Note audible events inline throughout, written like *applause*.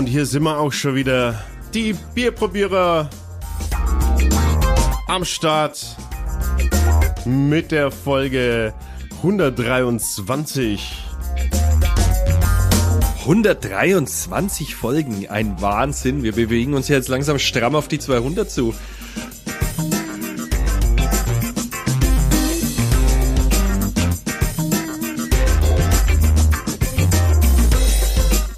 und hier sind wir auch schon wieder. Die Bierprobierer am Start mit der Folge 123. 123 Folgen, ein Wahnsinn. Wir bewegen uns jetzt langsam stramm auf die 200 zu.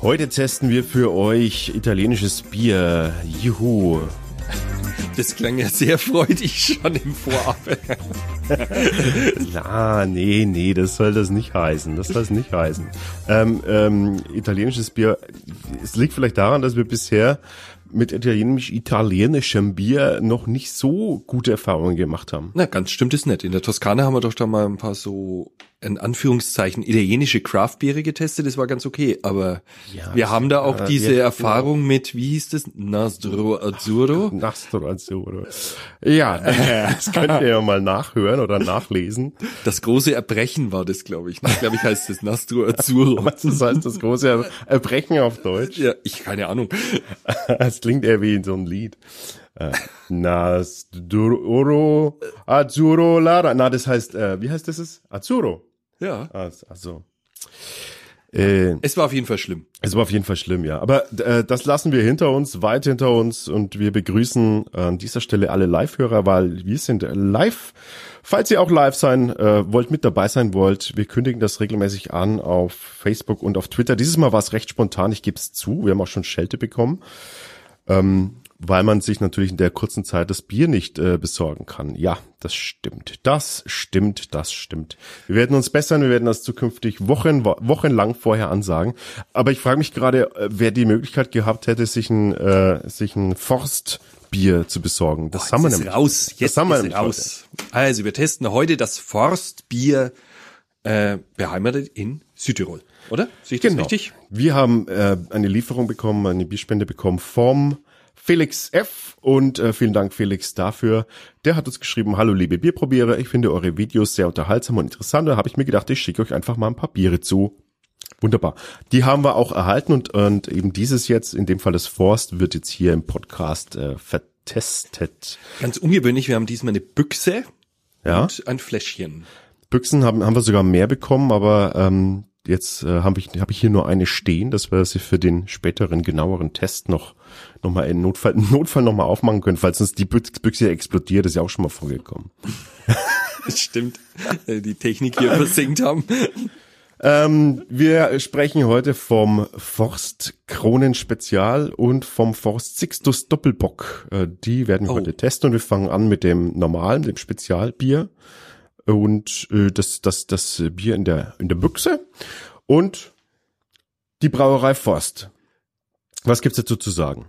Heute testen wir für euch italienisches Bier. Juhu. Das klang ja sehr freudig schon im Vorab. *laughs* Na, nee, nee, das soll das nicht heißen. Das soll es nicht heißen. Ähm, ähm, italienisches Bier, es liegt vielleicht daran, dass wir bisher mit italienisch italienischem Bier noch nicht so gute Erfahrungen gemacht haben. Na, ganz stimmt es nicht. In der Toskana haben wir doch da mal ein paar so in Anführungszeichen italienische Craftbiere getestet, das war ganz okay, aber ja, wir haben da auch äh, diese ja, Erfahrung mit, wie hieß das? Nastro Azzurro? Nastro Azzurro. Ja, *laughs* das könnt ihr ja mal nachhören oder nachlesen. Das große Erbrechen war das, glaube ich. Ich glaube, ich heißt das Nastro Azzurro. *laughs* Was das heißt das große Erbrechen auf Deutsch? Ja, ich keine Ahnung. *laughs* Es klingt eher wie in so einem Lied. Äh, Nastro Azzurro Lara. Na, das heißt, äh, wie heißt das? Azzurro. Ja. Also. Äh, es war auf jeden Fall schlimm. Es war auf jeden Fall schlimm, ja. Aber äh, das lassen wir hinter uns, weit hinter uns und wir begrüßen an dieser Stelle alle Live-Hörer, weil wir sind live. Falls ihr auch live sein äh, wollt, mit dabei sein wollt, wir kündigen das regelmäßig an auf Facebook und auf Twitter. Dieses Mal war es recht spontan, ich gebe es zu. Wir haben auch schon Schelte bekommen. Ähm, weil man sich natürlich in der kurzen Zeit das Bier nicht äh, besorgen kann. Ja, das stimmt. Das stimmt, das stimmt. Wir werden uns bessern, wir werden das zukünftig Wochen, wochenlang vorher ansagen. Aber ich frage mich gerade, äh, wer die Möglichkeit gehabt hätte, sich ein, äh, sich ein Forstbier zu besorgen. Das Boah, haben wir nämlich. Raus. Jetzt das haben wir nämlich raus. Heute. Also wir testen heute das Forstbier äh, beheimatet in Südtirol, oder? Sehe ich das genau. richtig? Wir haben äh, eine Lieferung bekommen, eine Bierspende bekommen vom Felix F. Und äh, vielen Dank, Felix, dafür. Der hat uns geschrieben, hallo liebe Bierprobierer, ich finde eure Videos sehr unterhaltsam und interessant. Da habe ich mir gedacht, ich schicke euch einfach mal ein paar Biere zu. Wunderbar. Die haben wir auch erhalten und, und eben dieses jetzt, in dem Fall das Forst, wird jetzt hier im Podcast äh, vertestet. Ganz ungewöhnlich, wir haben diesmal eine Büchse ja? und ein Fläschchen. Büchsen haben, haben wir sogar mehr bekommen, aber ähm, jetzt äh, habe ich, hab ich hier nur eine stehen, dass wir sie für den späteren, genaueren Test noch nochmal in Notfall, *laughs* Notfall nochmal aufmachen können, falls uns die Büchse explodiert, ist ja auch schon mal vorgekommen. Das *laughs* stimmt. Äh, die Technik hier versinkt haben. Ähm, wir sprechen heute vom Forst Kronen Spezial und vom Forst Sixtus Doppelbock. Äh, die werden wir oh. heute testen und wir fangen an mit dem normalen, dem Spezialbier und äh, das, das, das Bier in der, in der Büchse und die Brauerei Forst. Was gibt's dazu zu sagen?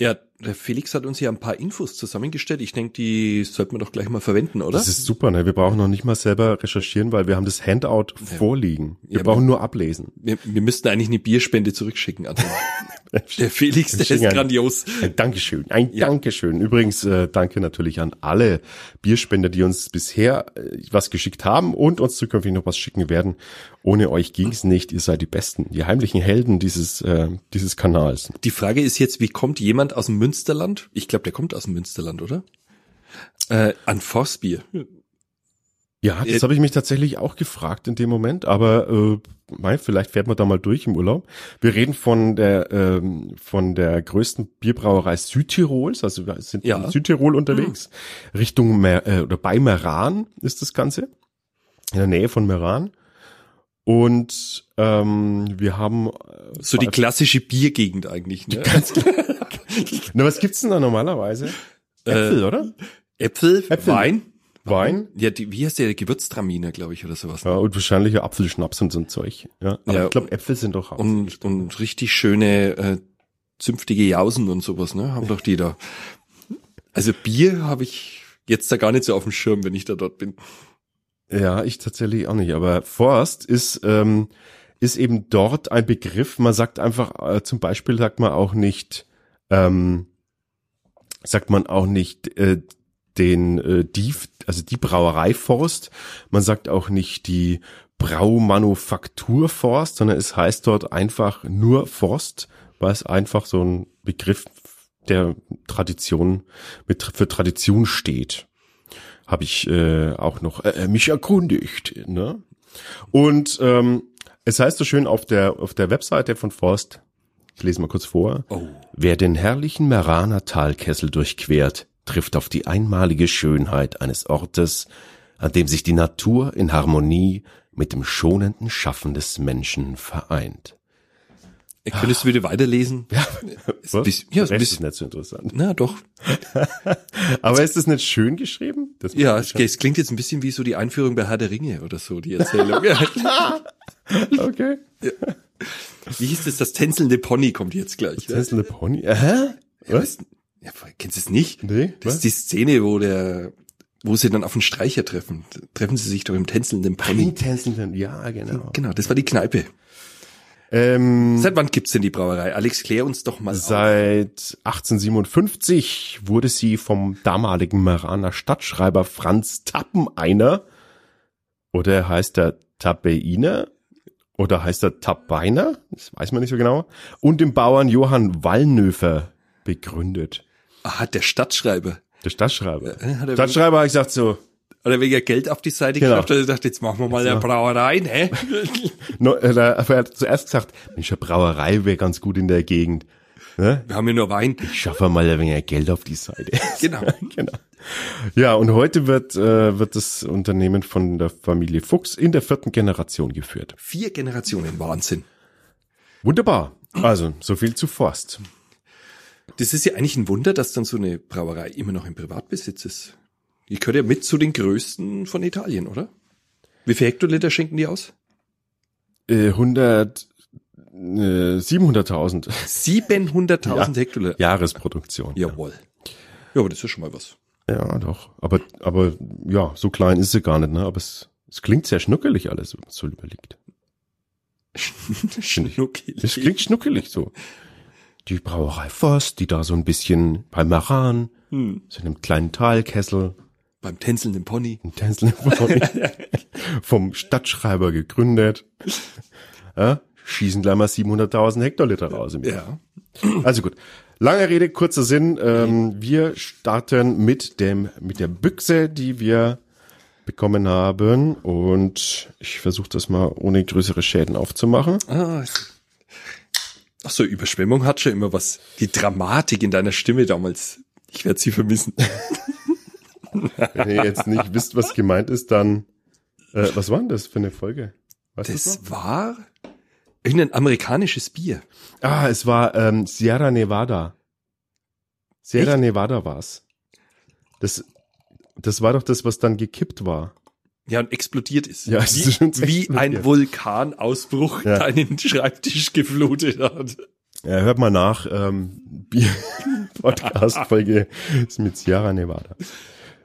Ja, der Felix hat uns hier ein paar Infos zusammengestellt. Ich denke, die sollten wir doch gleich mal verwenden, oder? Das ist super, ne? Wir brauchen noch nicht mal selber recherchieren, weil wir haben das Handout ja. vorliegen. Wir ja, brauchen wir, nur ablesen. Wir, wir müssten eigentlich eine Bierspende zurückschicken. *laughs* *laughs* Der Felix, der ist grandios. Ein Dankeschön, ein ja. Dankeschön. Übrigens, äh, danke natürlich an alle Bierspender, die uns bisher äh, was geschickt haben und uns zukünftig noch was schicken werden. Ohne euch ging's nicht. Ihr seid die Besten, die heimlichen Helden dieses, äh, dieses Kanals. Die Frage ist jetzt, wie kommt jemand aus dem Münsterland? Ich glaube, der kommt aus dem Münsterland, oder? Äh, an Forstbier. Ja, das äh, habe ich mich tatsächlich auch gefragt in dem Moment, aber äh, mein, vielleicht fährt man da mal durch im Urlaub. Wir reden von der ähm, von der größten Bierbrauerei Südtirols, also wir sind ja. in Südtirol unterwegs, mhm. Richtung Mer äh, oder bei Meran ist das Ganze, in der Nähe von Meran. Und ähm, wir haben äh, so die klassische Biergegend eigentlich. Ne? *laughs* Na, was gibt's denn da normalerweise? Äpfel, äh, oder? Äpfel, Äpfel, Wein. Wein? Ja, die, wie heißt der? Gewürztraminer, glaube ich, oder sowas. Ja, und wahrscheinlich Apfelschnaps und so ein Zeug. Ja, aber ja, ich glaube, Äpfel sind doch auch. Und, und richtig schöne, äh, zünftige Jausen und sowas, ne? Haben doch die da. Also Bier habe ich jetzt da gar nicht so auf dem Schirm, wenn ich da dort bin. Ja, ich tatsächlich auch nicht. Aber Forst ist, ähm, ist eben dort ein Begriff. Man sagt einfach, äh, zum Beispiel sagt man auch nicht, ähm, sagt man auch nicht äh, den äh, die also die Brauerei Forst. Man sagt auch nicht die Braumanufaktur Forst, sondern es heißt dort einfach nur Forst weil es einfach so ein Begriff der Tradition mit für Tradition steht. Habe ich äh, auch noch äh, mich erkundigt. Ne? Und ähm, es heißt so schön auf der auf der Webseite von Forst. Ich lese mal kurz vor. Oh. Wer den herrlichen Meraner Talkessel durchquert, trifft auf die einmalige Schönheit eines Ortes, an dem sich die Natur in Harmonie mit dem schonenden Schaffen des Menschen vereint. Ich könnte es wieder weiterlesen. *laughs* Ja, Ist ein bisschen- ja, ist ein das ist bisschen- nicht so interessant. Na doch. *laughs* Aber ist das nicht schön geschrieben? Ja, es, es klingt jetzt ein bisschen wie so die Einführung bei Herr der Ringe oder so, die Erzählung. *laughs* okay. wie hieß das? Das tänzelnde Pony kommt jetzt gleich. Das eine Pony. Hä? Ja, was? Ja, kennst du es nicht? Nee, Das was? ist die Szene, wo der, wo sie dann auf den Streicher treffen. Treffen sie sich doch im tänzelnden Pony. Tänzelnden, ja, genau. Genau, das war die Kneipe. Ähm, Seit wann gibt's denn die Brauerei? Alex, klär uns doch mal auf. Seit 1857 wurde sie vom damaligen Meraner Stadtschreiber Franz Tappeneiner oder heißt er Tappeiner oder heißt er Tappeiner, das weiß man nicht so genau, und dem Bauern Johann Wallnöfer begründet. Aha, der Stadtschreiber. Der Stadtschreiber. Äh, hat er Stadtschreiber hat gesagt so, Oder wegen Geld auf die Seite Genau. geschafft hat, er dachte, jetzt machen wir mal eine Brauerei, ne? *laughs* no, er hat zuerst gesagt, Mensch, eine Brauerei wäre ganz gut in der Gegend. Ne? Wir haben ja nur Wein. Ich schaffe mal ein wenig Geld auf die Seite. *laughs* Genau. genau. Ja, und heute wird, äh, wird das Unternehmen von der Familie Fuchs in der vierten Generation geführt. Vier Generationen, Wahnsinn. Wunderbar. Also, so viel zu Forst. Das ist ja eigentlich ein Wunder, dass dann so eine Brauerei immer noch im Privatbesitz ist. Die gehört ja mit zu den größten von Italien, oder? Wie viel Hektoliter schenken die aus? Äh, 100, äh, 700.000 700.000 *laughs* Ja. Hektoliter. Jahresproduktion. Jawohl. Ja, aber das ist schon mal was. Ja, doch. Aber, aber, ja, so klein ist sie gar nicht, ne? Aber es, es klingt sehr schnuckelig alles, wenn man so überlegt. *laughs* Schnuckelig. Es klingt schnuckelig so. Die Brauerei Forst, die da so ein bisschen bei Maran, Hm. so in einem kleinen Talkessel, Beim tänzelnden Pony. in Tänzeln *laughs* vom Stadtschreiber gegründet. Ja, schießen gleich mal 700.000 Hektoliter raus im Jahr. Ja. Also gut. Lange Rede, kurzer Sinn. Ähm, wir starten mit dem, mit der Büchse, die wir bekommen haben. Und ich versuche das mal ohne größere Schäden aufzumachen. Ah, ach so, Überschwemmung hat schon immer was. Die Dramatik in deiner Stimme damals. Ich werde sie vermissen. Wenn ihr jetzt nicht *laughs* wisst, was gemeint ist, dann, äh, was war denn das für eine Folge? Weißt Das war irgendein amerikanisches Bier. Ah, es war ähm, Sierra Nevada. Sierra Echt? Nevada war's. Das, das war doch das, was dann gekippt war. Ja, und explodiert ist. Ja, es wie, ist schon wie ein Vulkanausbruch Ja. deinen Schreibtisch geflutet hat. Ja, hört mal nach. Ähm, Bier *laughs* Podcast Folge ist mit Sierra Nevada.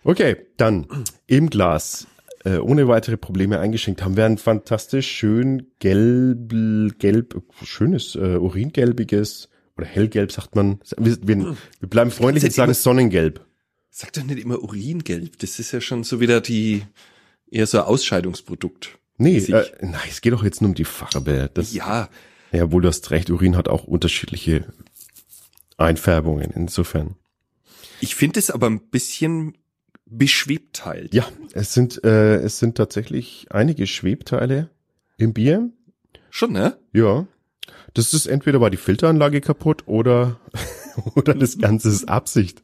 Okay, dann im Glas äh, ohne weitere Probleme eingeschenkt haben wir ein fantastisch schön gelb, gelb, schönes äh, uringelbiges oder hellgelb sagt man. Wir, wir, wir bleiben freundlich und sagen immer- Sonnengelb. Sag doch nicht immer Uringelb. Das ist ja schon so wieder die, eher so ein Ausscheidungsprodukt. Nee, äh, nein, es geht doch jetzt nur um die Farbe. Das, Ja, ja, wohl du hast recht, Urin hat auch unterschiedliche Einfärbungen. Insofern. ich finde es aber ein bisschen beschwebt halt. Ja, es sind, äh, es sind tatsächlich einige Schwebteile im Bier. Schon, ne? Ja. Das ist entweder war die Filteranlage kaputt oder, *laughs* oder das Ganze ist Absicht,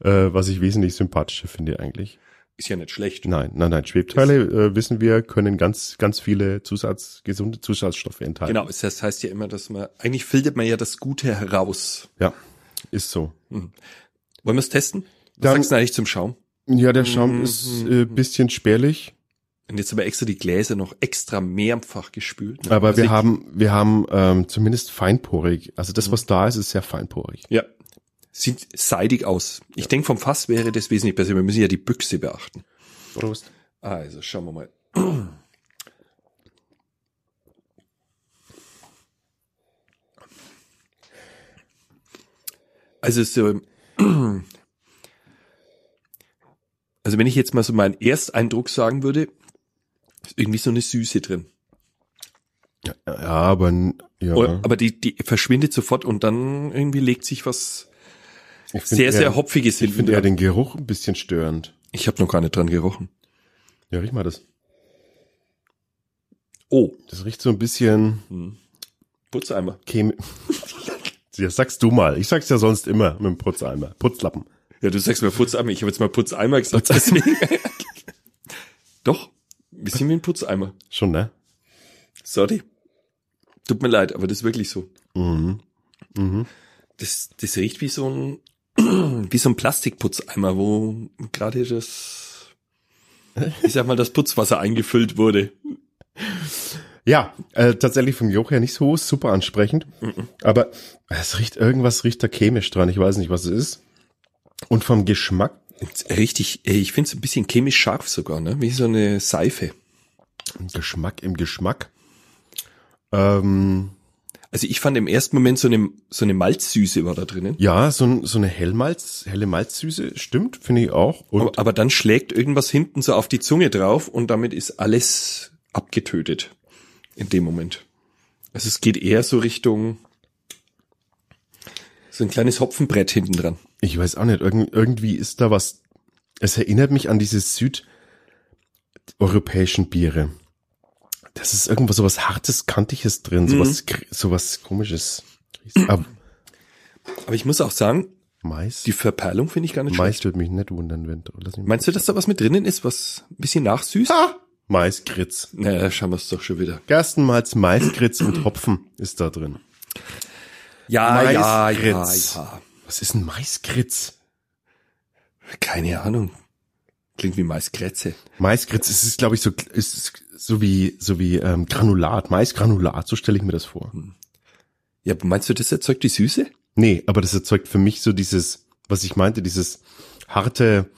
äh, was ich wesentlich sympathischer finde eigentlich. Ist ja nicht schlecht. Nein, nein, nein. Schwebteile, äh, wissen wir, können ganz, ganz viele Zusatz, gesunde Zusatzstoffe enthalten. Genau, das heißt ja immer, dass man, eigentlich filtert man ja das Gute heraus. Ja, ist so. Wollen wir es testen? Was Dann- sagst du eigentlich zum Schaum? Ja, der Schaum ist äh, bisschen spärlich, Und jetzt aber extra die Gläser noch extra mehrfach gespült. ne? aber Also wir haben, wir haben ähm, zumindest feinporig. Also das, was da ist, ist sehr feinporig. Ja. Sieht seidig aus. Ich denke, vom Fass wäre das wesentlich besser. Wir müssen ja die Büchse beachten. Prost. Also, schauen wir mal. Also so, also wenn ich jetzt mal so meinen Ersteindruck sagen würde, ist irgendwie so eine Süße drin. Ja, aber ja. Aber die, die verschwindet sofort und dann irgendwie legt sich was sehr, eher, sehr hopfiges hin. Ich finde ja den Geruch ein bisschen störend. Ich habe noch gar nicht dran gerochen. Ja, riech mal das. Oh. Das riecht so ein bisschen. Hm. Putzeimer. Chemi *laughs* ja, sagst du mal. Ich sag's ja sonst immer mit dem Putzeimer. Putzlappen. Ja, du sagst mir Putzeimer. Ich habe jetzt mal Putzeimer gesagt. Deswegen. *laughs* Doch. Ein bisschen wie ein Putzeimer. Schon, ne? Sorry. Tut mir leid, aber das ist wirklich so. Mhm. Mhm. Das, das riecht wie so ein, wie so ein Plastikputzeimer, wo gerade das, ich sag mal, das Putzwasser eingefüllt wurde. Ja, äh, tatsächlich vom Geruch her nicht so super ansprechend, mhm. aber es riecht, irgendwas riecht da chemisch dran, ich weiß nicht, was es ist. Und vom Geschmack? Richtig, ich finde es ein bisschen chemisch scharf sogar, ne? wie so eine Seife. Geschmack im Geschmack. Ähm, also ich fand im ersten Moment so eine, so eine Malzsüße war da drinnen. Ja, so, so eine Hellmalz, helle Malzsüße, stimmt, finde ich auch. Aber, aber, dann schlägt irgendwas hinten so auf die Zunge drauf und damit ist alles abgetötet in dem Moment. Also es geht eher so Richtung so ein kleines Hopfenbrett hinten dran. Ich weiß auch nicht, Irgend, irgendwie ist da was, es erinnert mich an diese südeuropäischen Biere. Das ist irgendwo so was Hartes, Kantiges drin, mhm. sowas, sowas Komisches. Aber, aber ich muss auch sagen, Mais? Die Verperlung finde ich gar nicht Mais schlecht. würde mich nicht wundern, wenn du. Meinst du, dass da was mit drinnen ist, was ein bisschen nachsüßt? Ha! Maiskritz. Naja, schauen wir es doch schon wieder. Gerstenmalz, Maiskritz und Hopfen ist da drin. Ja, Maiskritz. ja, ja. Was ist ein Maiskritz? Keine Ahnung. Klingt wie Maiskretze. Maiskritz ist, ist glaube ich, so, ist so wie, so wie ähm, Granulat, Maisgranulat, so stelle ich mir das vor. Hm. Ja, meinst du, das erzeugt die Süße? Nee, aber das erzeugt für mich so dieses, was ich meinte, dieses harte,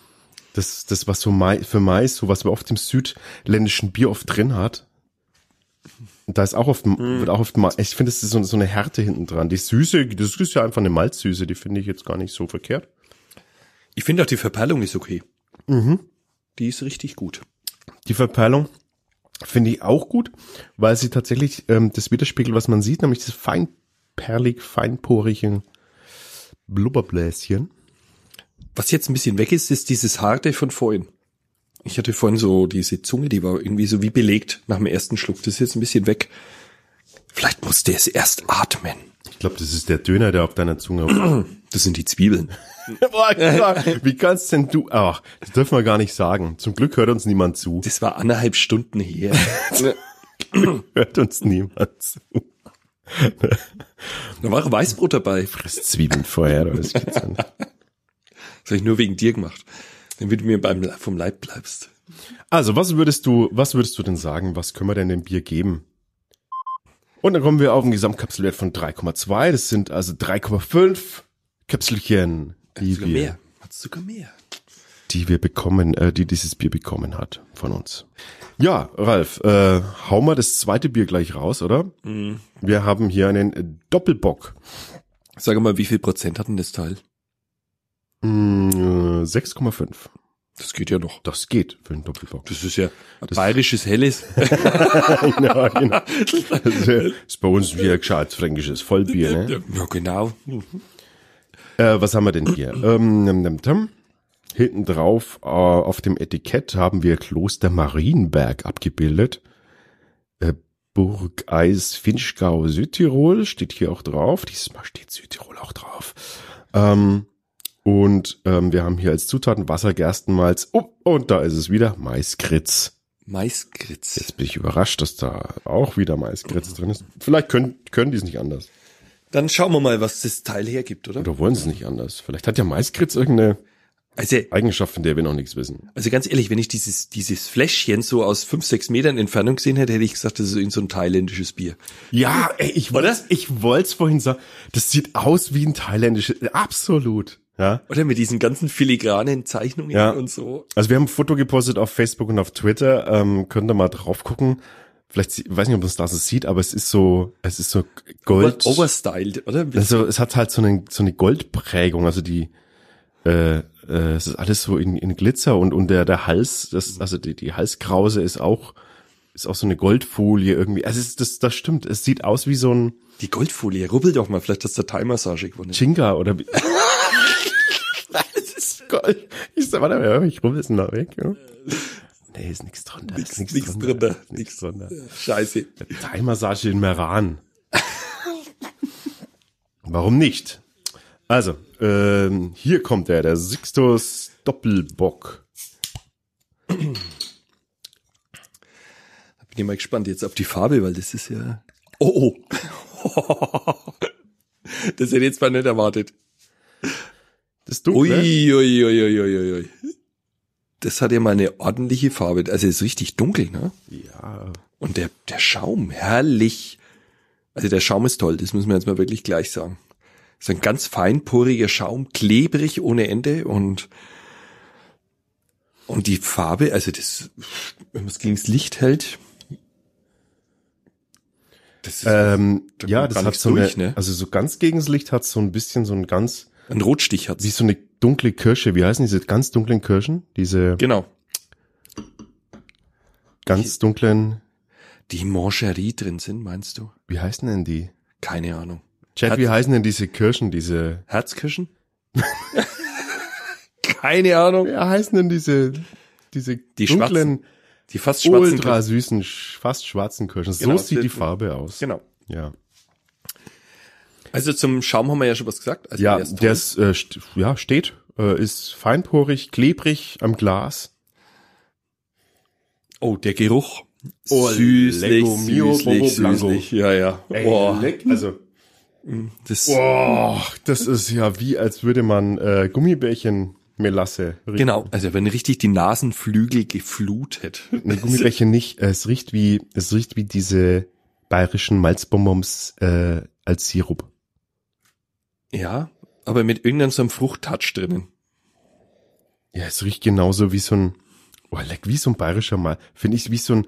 das, das was so Mais, für Mais, so was man oft im südländischen Bier oft drin hat. Da ist auch oft, mm. wird auch oft, ich finde, das ist so, so eine Härte hinten dran. Die Süße, das ist ja einfach eine Malzsüße, die finde ich jetzt gar nicht so verkehrt. Ich finde auch die Verperlung ist okay. Mhm. Die ist richtig gut. Die Verperlung finde ich auch gut, weil sie tatsächlich ähm, das widerspiegelt, was man sieht, nämlich das feinperlig, feinporige Blubberbläschen. Was jetzt ein bisschen weg ist, ist dieses harte von vorhin. Ich hatte vorhin so diese Zunge, die war irgendwie so wie belegt nach dem ersten Schluck. Das ist jetzt ein bisschen weg. Vielleicht musste es erst atmen. Ich glaube, das ist der Döner, der auf deiner Zunge. *clears throat* Das sind die Zwiebeln. *laughs* wie kannst denn du? Ach, das dürfen wir gar nicht sagen. Zum Glück hört uns niemand zu. Das war anderthalb Stunden her. *laughs* hört uns niemand zu. da war auch Weißbrot dabei. Friss Zwiebeln vorher, oder was geht's an? Das habe ich nur wegen dir gemacht. Damit du mir beim, vom Leib bleibst. Also, was würdest du, was würdest du denn sagen? Was können wir denn dem Bier geben? Und dann kommen wir auf einen Gesamtkapselwert von 3,2. Das sind also 3,5 Kapselchen, die sogar wir, mehr. Hat sogar mehr. Die wir bekommen, äh, die dieses Bier bekommen hat von uns. Ja, Ralf, äh, hau mal das zweite Bier gleich raus, oder? Mhm. Wir haben hier einen Doppelbock. Sag mal, wie viel Prozent hat denn das Teil? 6,5. Das geht ja noch. Das geht für einen Doppelbock. Das ist ja das bayerisches Helles. *laughs* genau, genau. Das ist bei uns wie ein gescheit fränkisches Vollbier, ne? Ja, genau. Äh, was haben wir denn hier? Ähm, Hinten drauf äh, auf dem Etikett haben wir Kloster Marienberg abgebildet. Äh, Burg Eis Finchgau Südtirol steht hier auch drauf. Diesmal steht Südtirol auch drauf. Ähm, und ähm, wir haben hier als Zutaten Wasser, Gerstenmalz. Oh, und da ist es wieder Maiskritz. Maiskritz. Jetzt bin ich überrascht, dass da auch wieder Maiskritz drin ist. Vielleicht können, können die es nicht anders. Dann schauen wir mal, was das Teil hergibt, oder? Oder wollen sie es nicht anders? Vielleicht hat ja Maiskritz irgendeine also, Eigenschaft, von der wir noch nichts wissen. Also ganz ehrlich, wenn ich dieses, dieses Fläschchen so aus fünf, sechs Metern Entfernung gesehen hätte, hätte ich gesagt, das ist in so ein thailändisches Bier. Ja, ey, ich wollte ich wollte es vorhin sagen. Das sieht aus wie ein thailändisches, absolut. Ja. Oder mit diesen ganzen filigranen Zeichnungen ja. und so. Also wir haben ein Foto gepostet auf Facebook und auf Twitter. Ähm, könnt ihr mal drauf gucken. Vielleicht, ich weiß nicht, ob man es da so sieht, aber es ist so, es ist so Gold. Overstyled, oder? Also es hat halt so eine, so eine Goldprägung, also die, äh, äh, es ist alles so in, in Glitzer und, und der, der Hals, das, also die, die Halskrause ist auch ist auch so eine Goldfolie irgendwie. Also es, das, das stimmt. Es sieht aus wie so ein Die Goldfolie, rubbel doch mal, vielleicht hast du Thai-Massage gewonnen. Chinga oder wie. ist *laughs* Gold. Ich sag, warte mal, ich rubbel's noch weg. Ja. *laughs* Nee, ist nichts drunter. Nix, ist nix drunter. drunter. Ist Nix drunter. Scheiße. Thai-Massage in Meran. Warum nicht? Also, ähm, hier kommt er, der Sixtus Doppelbock. Bin ich mal gespannt jetzt auf die Farbe, weil das ist ja. Oh, oh. *laughs* Das hätte ich jetzt mal nicht erwartet. Das ne? Ui, ui, ui, ui, ui. Das hat ja mal eine ordentliche Farbe. Also ist richtig dunkel, ne? Ja. Und der, der Schaum, herrlich. Also der Schaum ist toll, das müssen wir jetzt mal wirklich gleich sagen. ist ein ganz feinporiger Schaum, klebrig ohne Ende und und die Farbe, also das, wenn man es gegen das Licht hält, das ist Ähm, Da ja, das hat so eine, durch, ne? also so ganz gegens Licht hat so ein bisschen so ein ganz, ein Rotstich hat wie so eine dunkle Kirsche. Wie heißen diese ganz dunklen Kirschen? Diese Genau. ganz dunklen, Die Mancherie drin sind, meinst du? wie heißen denn die? Keine Ahnung. Chat, Hat- wie heißen denn diese Kirschen, diese, Herzkirschen? *laughs* Keine Ahnung. wie heißen denn diese, diese Die dunklen, Die fast schwarzen ultra süßen, fast schwarzen Kirschen? Genau, so sieht die Farbe aus. Genau. Ja. Also zum Schaum haben wir ja schon was gesagt. Also Ja, der ist der ist, äh, st ja, steht, äh, ist feinporig, klebrig am Glas. oh, der Geruch. Oh, süßlich, Lego Mio süßlich, süßlich. Ja, ja. Boah, also, das, boah, das ist ja wie, als würde man äh, Gummibärchen Melasse riechen. genau. Also wenn richtig die Nasenflügel geflutet. Nee, *laughs* Gummibärchen nicht. Es riecht wie, es riecht wie diese bayerischen Malzbonbons äh, als Sirup. Ja, aber mit irgendeinem so einem Fruchttouch drinnen. Ja, es riecht genauso wie so ein, oh, leck, wie so ein bayerischer Mal. Finde ich wie so ein,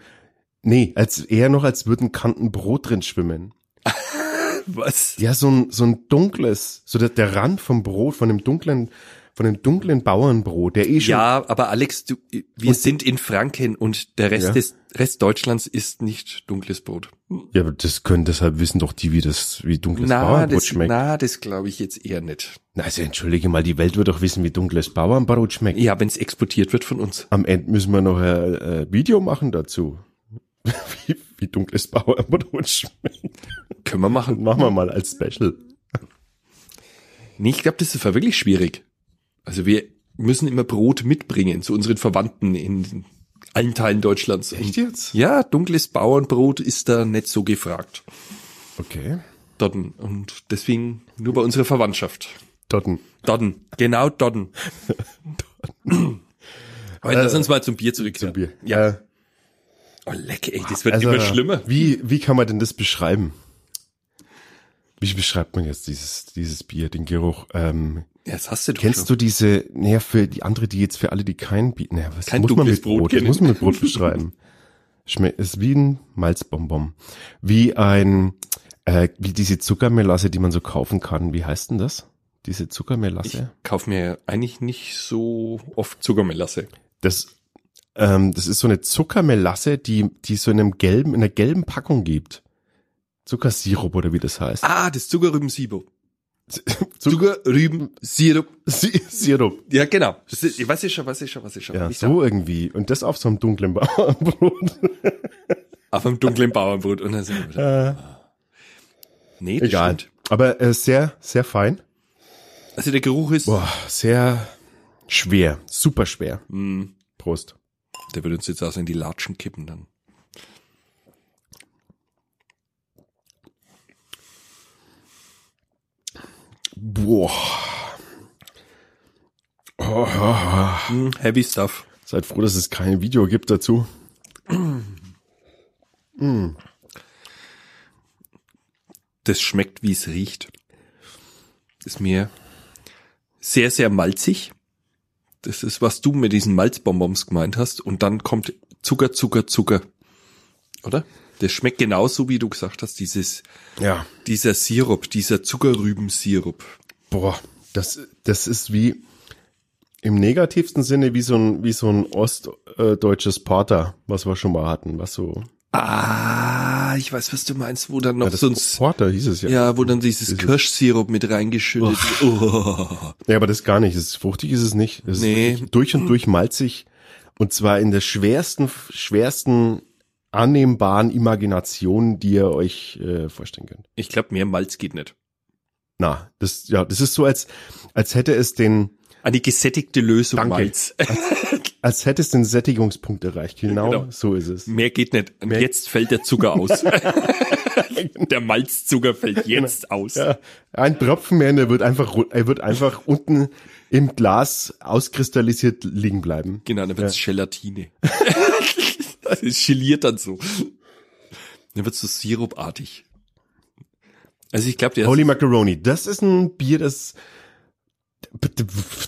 nee, als eher noch, als würden Kanten Brot drin schwimmen. *laughs* Was? Ja, so ein, so ein dunkles, so der, der Rand vom Brot, von dem dunklen, von dem dunklen Bauernbrot, der eh schon, Ja, aber Alex, du, wir Und- sind in Franken und der Rest Ja. des Rest Deutschlands isst nicht dunkles Brot. ja, aber das können, deshalb wissen doch die, wie das, wie dunkles Na, Bauernbrot das, schmeckt. na, das glaube ich jetzt eher nicht. Na, also entschuldige mal, die Welt wird doch wissen, wie dunkles Bauernbrot schmeckt. Ja, wenn es exportiert wird von uns. Am Ende müssen wir noch ein, äh, Video machen dazu. *laughs* wie, wie dunkles Bauernbrot schmeckt. Können wir machen. Machen wir mal als Special. Nee, ich glaube, das ist wirklich schwierig. Also wir müssen immer Brot mitbringen zu unseren Verwandten in allen Teilen Deutschlands. Und jetzt? ja, dunkles Bauernbrot ist da nicht so gefragt. Okay. Dodden. Und deswegen nur bei unserer Verwandtschaft. Dotten. Dodden. Genau Dodden. *laughs* Aber lass uns mal zum Bier zurückkehren. Bier. Ja. Äh, Oh, leck, ey, das wird also, immer schlimmer. Wie, wie kann man denn das beschreiben? Wie beschreibt man jetzt dieses, dieses Bier, den Geruch? Ähm, Ja, das hast du doch kennst schon. du diese, naja, für die andere, die jetzt für alle, die kein Bier, naja, was Kein muss man mit Brot Brot, das muss man mit Brot beschreiben. *laughs* Schmeckt, ist wie ein Malzbonbon. Wie ein, äh, wie diese Zuckermelasse, die man so kaufen kann. Wie heißt denn das? Diese Ich Zuckermelasse? kauf mir eigentlich nicht so oft Zuckermelasse. Das, ähm, das ist so eine Zuckermelasse, die, die so in einem gelben, in einer gelben Packung gibt. Zuckersirup oder wie das heißt. Ah, das Zuckerrübensirup. *laughs* Zucker, Zuckerrübensirup. *laughs* Si- Sirup. Ja, genau. Das ist, ich weiß ich schon, weiß ich schon, weiß ich schon. Ja, so irgendwie. Und das auf so einem dunklen Bauernbrot. *laughs* Auf einem dunklen Bauernbrot. Und dann sind wir wieder. Nee, das Egal. stimmt. Aber äh, sehr, sehr fein. Also der Geruch ist, Boah, sehr schwer. Super schwer. mh, Prost. der wird uns jetzt auch so in die Latschen kippen dann. Boah. Oh, Hm, heavy stuff. seid froh, dass es kein Video gibt dazu. Das schmeckt, wie es riecht. Ist mir sehr, sehr malzig. Das ist, was du mit diesen Malzbonbons gemeint hast. Und dann kommt Zucker, Zucker, Zucker. Oder? Das schmeckt genauso, wie du gesagt hast, dieses, Ja. dieser Sirup, dieser Zuckerrübensirup. Boah, das, das ist wie im negativsten Sinne wie so ein, wie so ein ostdeutsches Porter, was wir schon mal hatten, was so Ah, ich weiß, was du meinst, wo dann noch Ja, so ein Porter hieß es ja. ja, wo dann dieses Kirschsirup mit reingeschüttet. Oh. Ja, aber das gar nicht. Das ist fruchtig ist es nicht. Das Nee. ist durch und durch malzig. Und zwar in der schwersten, schwersten annehmbaren Imagination, die ihr euch äh, vorstellen könnt. Ich glaube, mehr Malz geht nicht. Na, das, ja, das ist so, als, als hätte es den, Eine gesättigte Lösung Danke. Malz. *laughs* als hätte es den Sättigungspunkt erreicht. Genau, Genau. so ist es. Mehr geht nicht. Mehr- jetzt fällt der Zucker *laughs* aus. der Malzzucker fällt jetzt aus. Ja, ein Tropfen mehr, und er wird einfach, er wird einfach unten im Glas auskristallisiert liegen bleiben. Genau, dann wird's Gelatine. *laughs* *laughs* Es geliert dann so. Dann wird's so sirupartig. Also ich glaube, der Holy Macaroni, das ist ein Bier, das,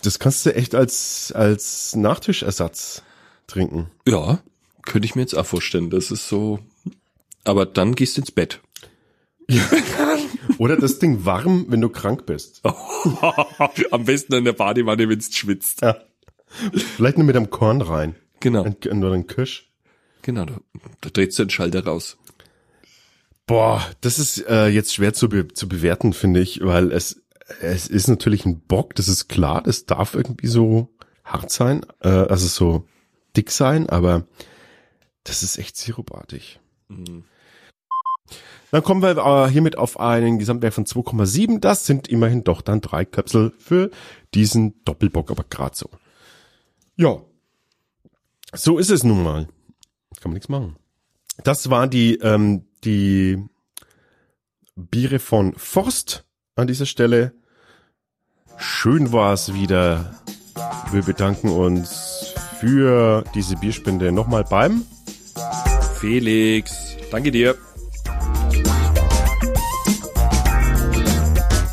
das kannst du echt als, als Nachtischersatz trinken. ja, könnte ich mir jetzt auch vorstellen. Das ist so. Aber dann gehst du ins Bett. *laughs* Oder das Ding warm, wenn du krank bist. *laughs* Am besten in der Badewanne, wenn's schwitzt. Ja. Vielleicht nur mit einem Korn rein. Genau, oder ein Kirsch. Genau. Da, da drehst du den Schalter raus. Boah, das ist äh, jetzt schwer zu, be zu bewerten, finde ich, weil es, es ist natürlich ein Bock, das ist klar, das darf irgendwie so hart sein, äh, also so dick sein, aber das ist echt sirupartig. Dann kommen wir äh, hiermit auf einen Gesamtwert von 2,7. Das sind immerhin doch dann drei Köpsel für diesen Doppelbock, aber gerade so. Ja, so ist es nun mal. Kann man nichts machen. Das war die, ähm, die Biere von Forst an dieser Stelle. Schön war es wieder. Wir bedanken uns für diese Bierspende nochmal beim Felix, danke dir.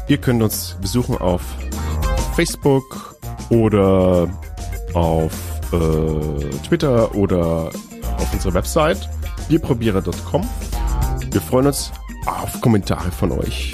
Ihr könnt uns besuchen auf Facebook oder auf äh, Twitter oder auf unserer Website bierprobierer.com. Wir freuen uns auf Kommentare von euch.